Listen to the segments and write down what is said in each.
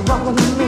wrong with me?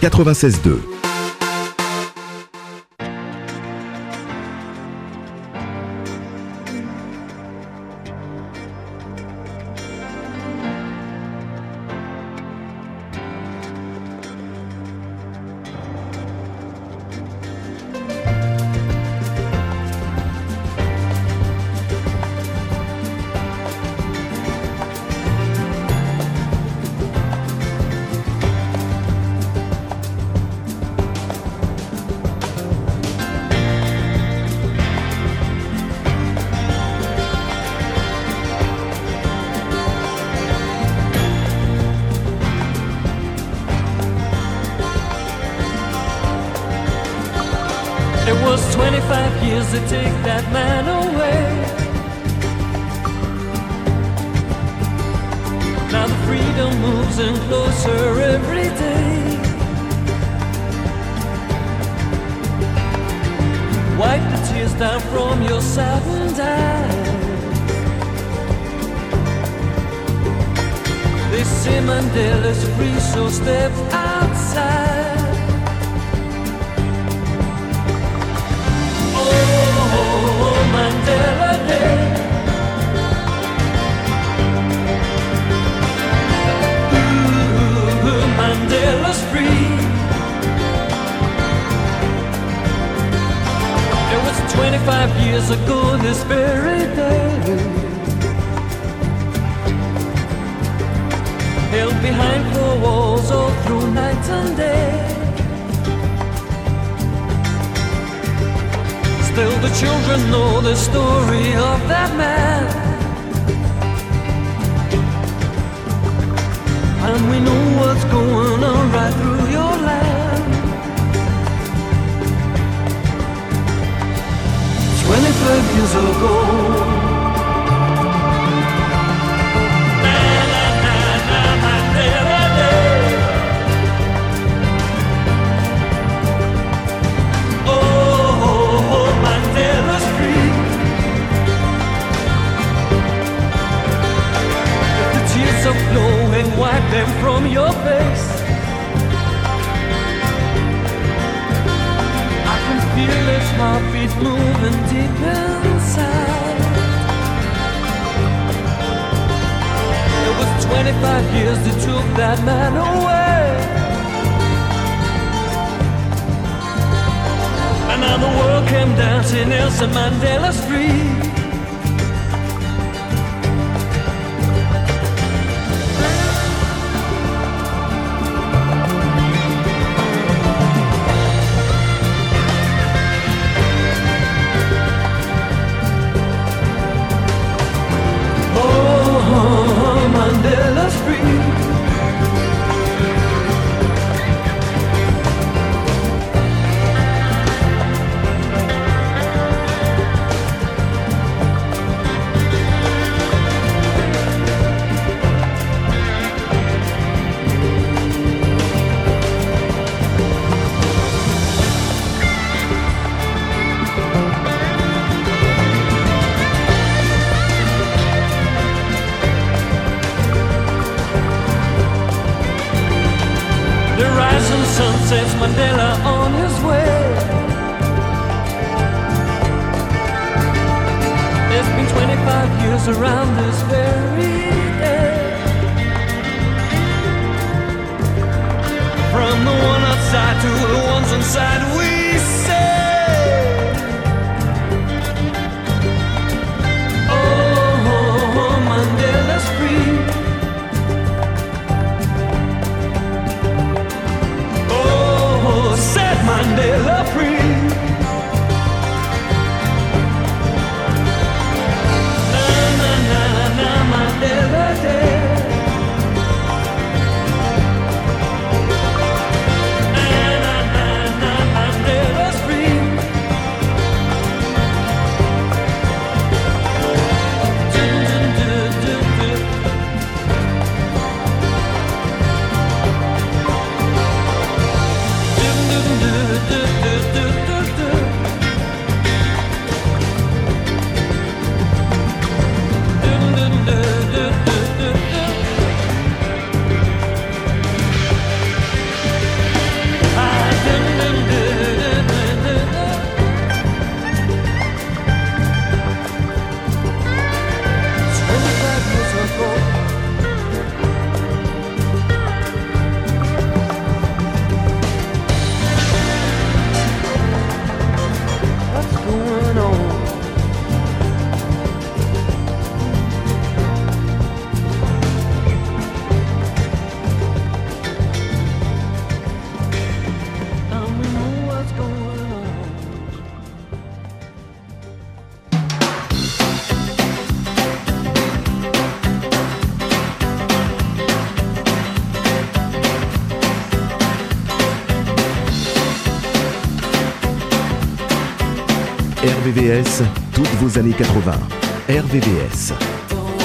96.2. your face. I can feel the heartbeat moving deep inside. It was 25 years that took that man away. And now the world came dancing Nelson Mandela's free. Mandela on his way. It's been 25 years around this very day. From the one outside to the ones inside, Toutes vos années 80. RVVS. Don't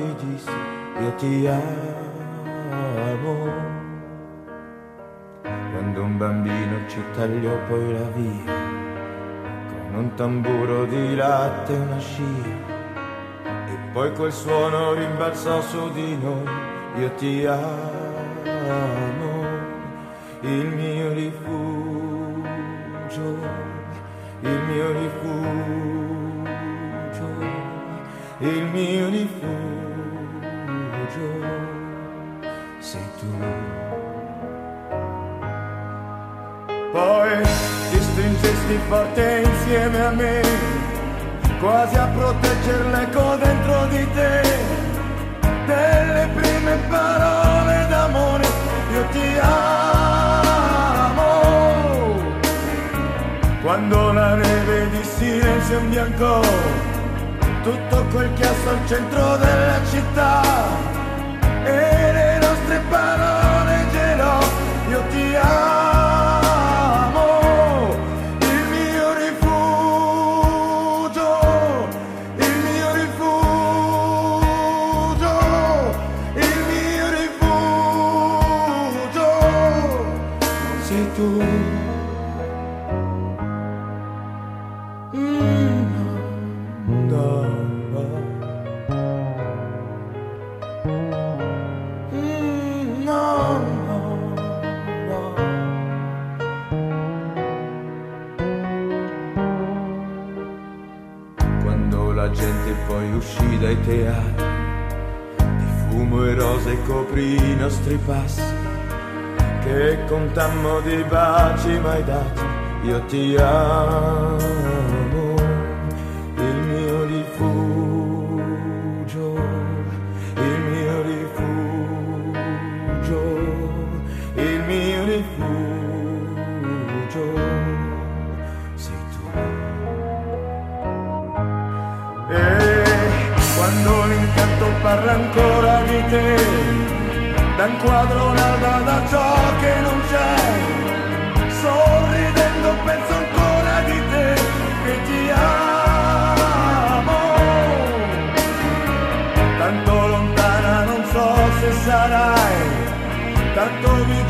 ti dissi io ti amo. Quando un bambino ci tagliò poi la via, con un tamburo di latte e una scia, e poi quel suono rimbalzò su di noi, io ti amo, il mio rifugio, il mio rifugio, il mio rifugio. tu. Poi ti stringesti forte insieme a me, quasi a proteggere l'eco dentro di te, delle prime parole d'amore, io ti amo. Quando la neve di silenzio in bianco tutto quel chiasso al centro della città battle. Dai teatri, di fumo e rose coprì i nostri passi, che contammo di baci mai dati, io ti amo, parla ancora di te, da un quadro nada da ciò che non c'è, sorridendo penso ancora di te che ti amo. Tanto lontana non so se sarai, tanto vicino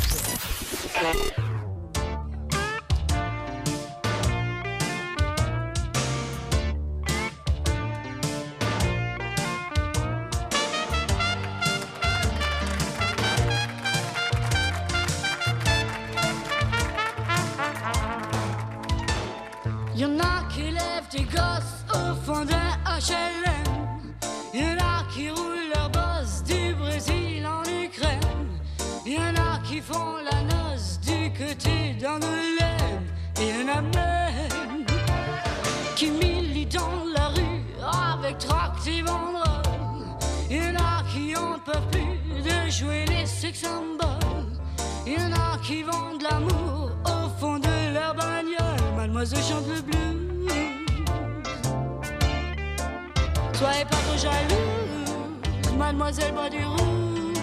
côté d'Angoulême. Et y'en a même qui militent dans la rue avec tract et banderoles. Y'en a qui en peuvent plus de jouer les sex symboles. Y'en a qui vendent l'amour au fond de leur bagnole. Mademoiselle chante le blues. Soyez pas trop jalouse, mademoiselle boit du rouge.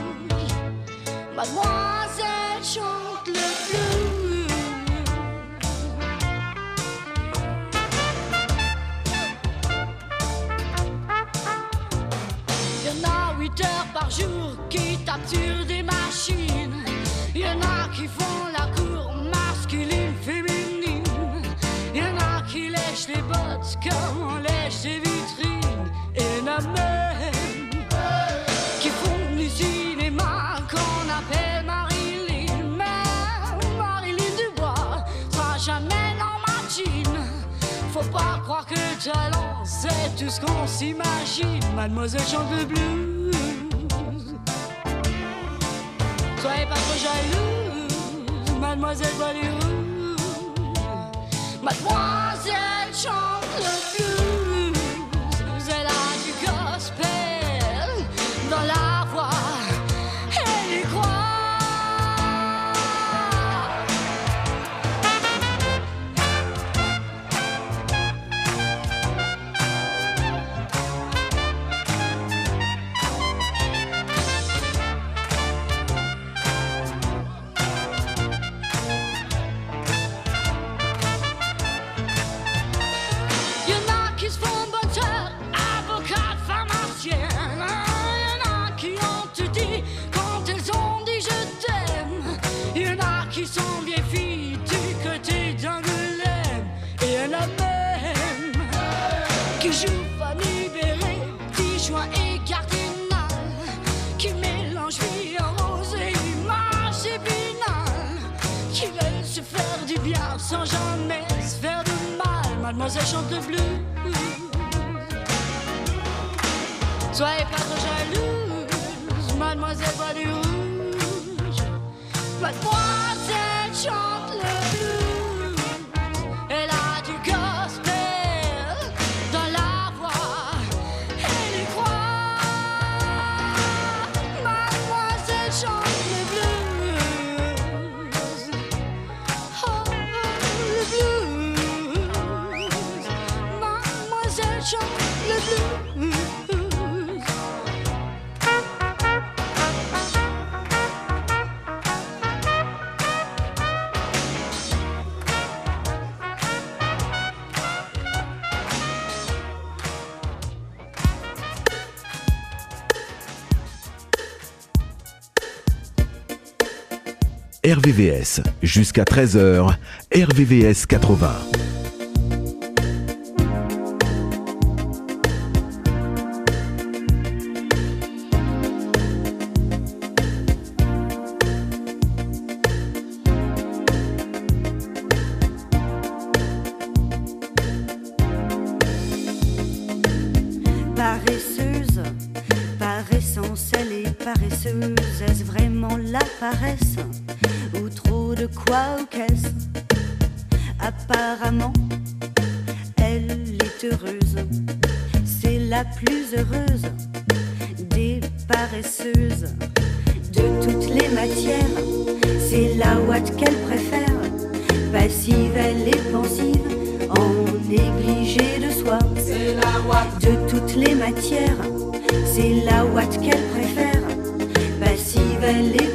Mademoiselle chante des machines. Y'en a qui font la cour masculine, féminine. Y'en a qui lèchent les bottes comme on lèche des vitrines. Et y'en a même qui font du cinéma qu'on appelle Marilyn. Mais Marilyn Dubois sera jamais dans ma jean. Faut pas croire que le talent c'est tout ce qu'on s'imagine. Mademoiselle chante le blues. Soyez pas trop jalouse, mademoiselle rouge. Mademoiselle chante le blues. Chante le. Soyez pas trop jalouse, mademoiselle boit du rouge. Mademoiselle chante RVVS, jusqu'à 13h, RVVS 80. Paresseuse, paressance, elle est paresseuse, est-ce vraiment la paresse? de quoi aux caisses. Apparemment, elle est heureuse. C'est la plus heureuse des paresseuses. De toutes les matières, c'est la ouate qu'elle préfère. Passive, elle est pensive, en négligée de soi. C'est la. De toutes les matières, c'est la ouate qu'elle préfère. Passive, elle est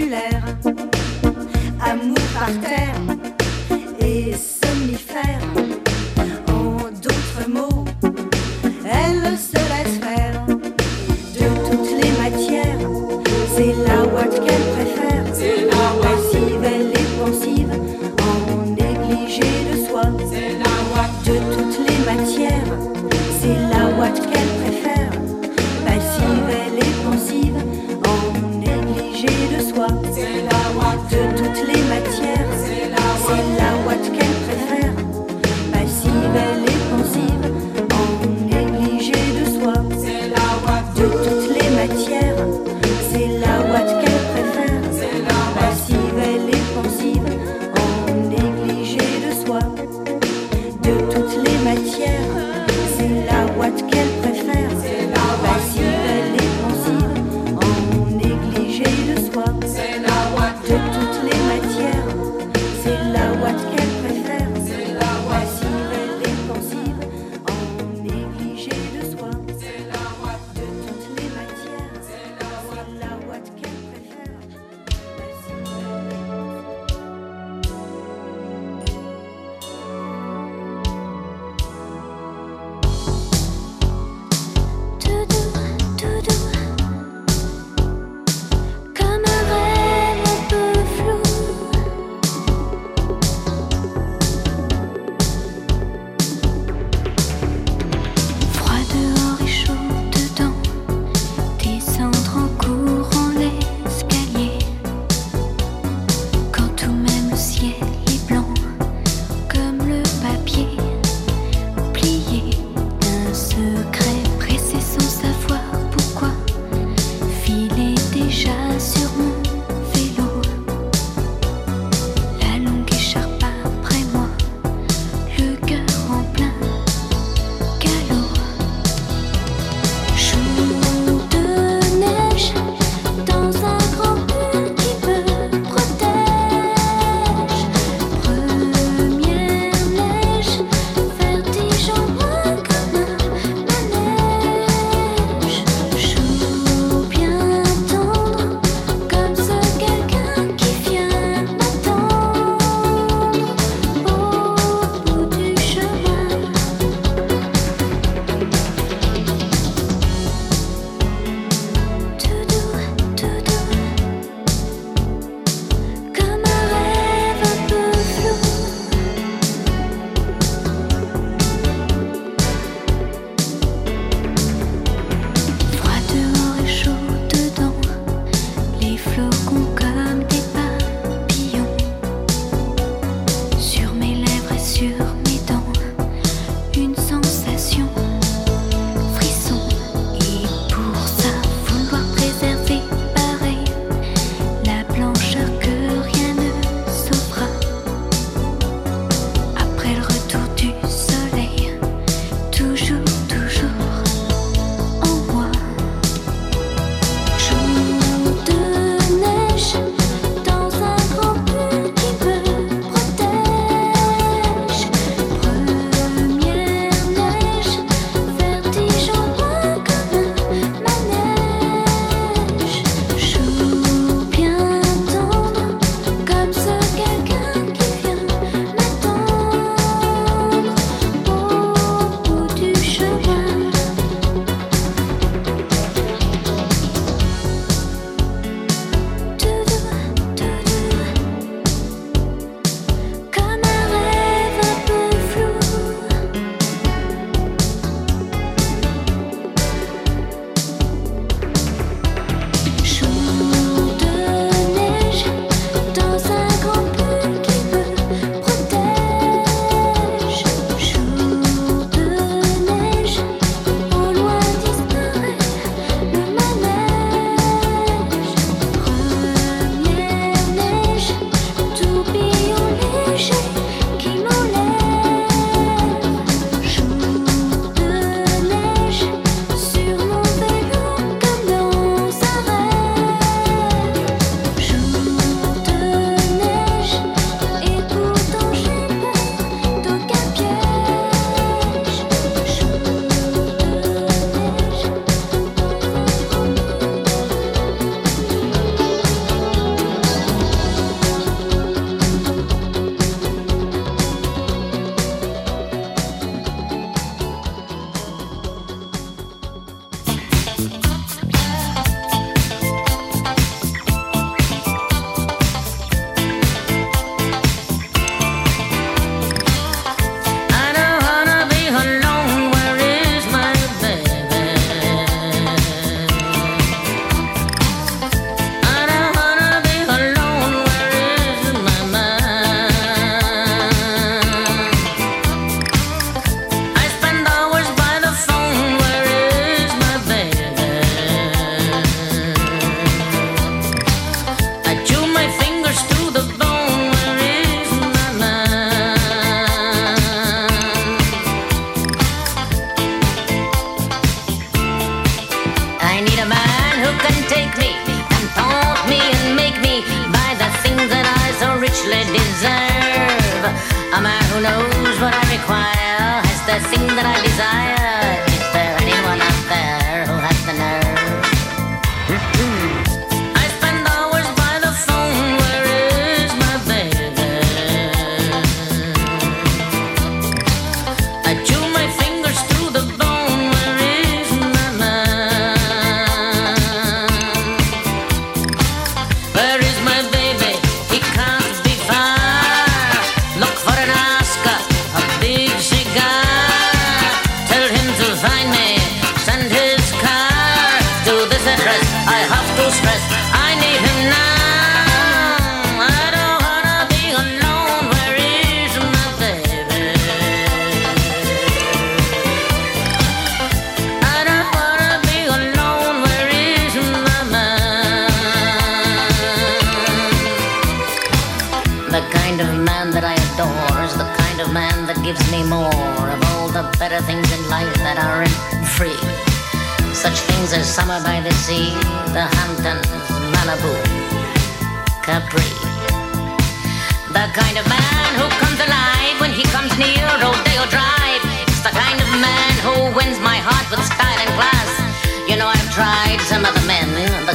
cellulaire.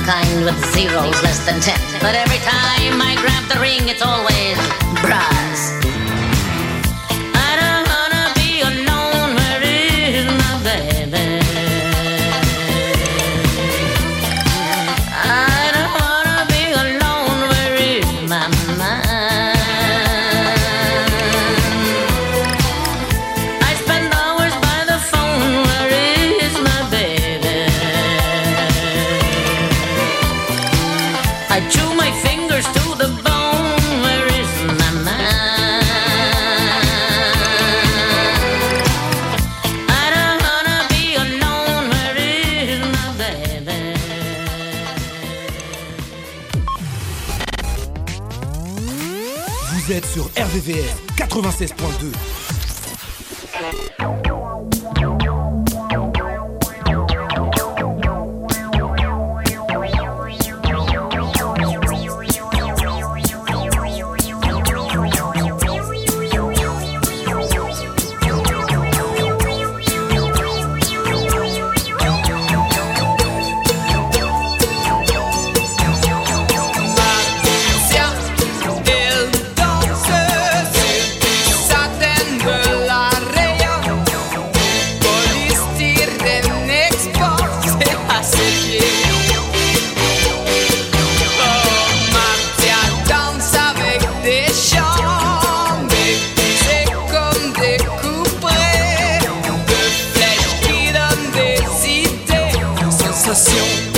with zeros less than ten. But every time I grab the ring, it's always bruh. VVR 96.2. coração.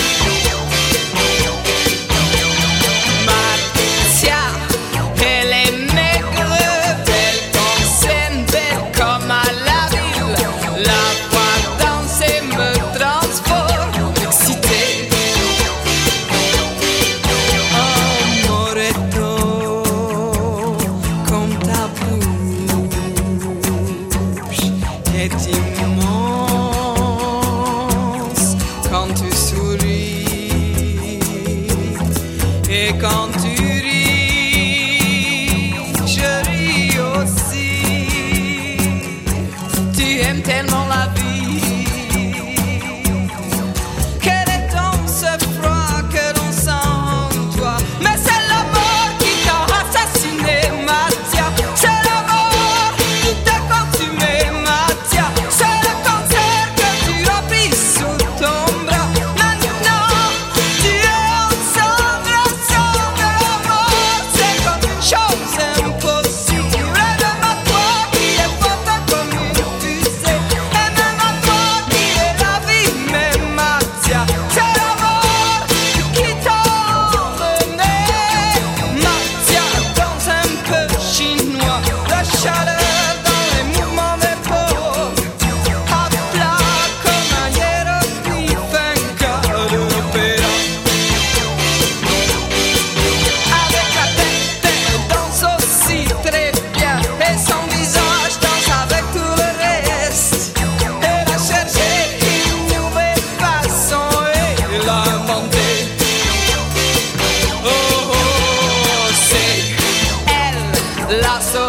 lots of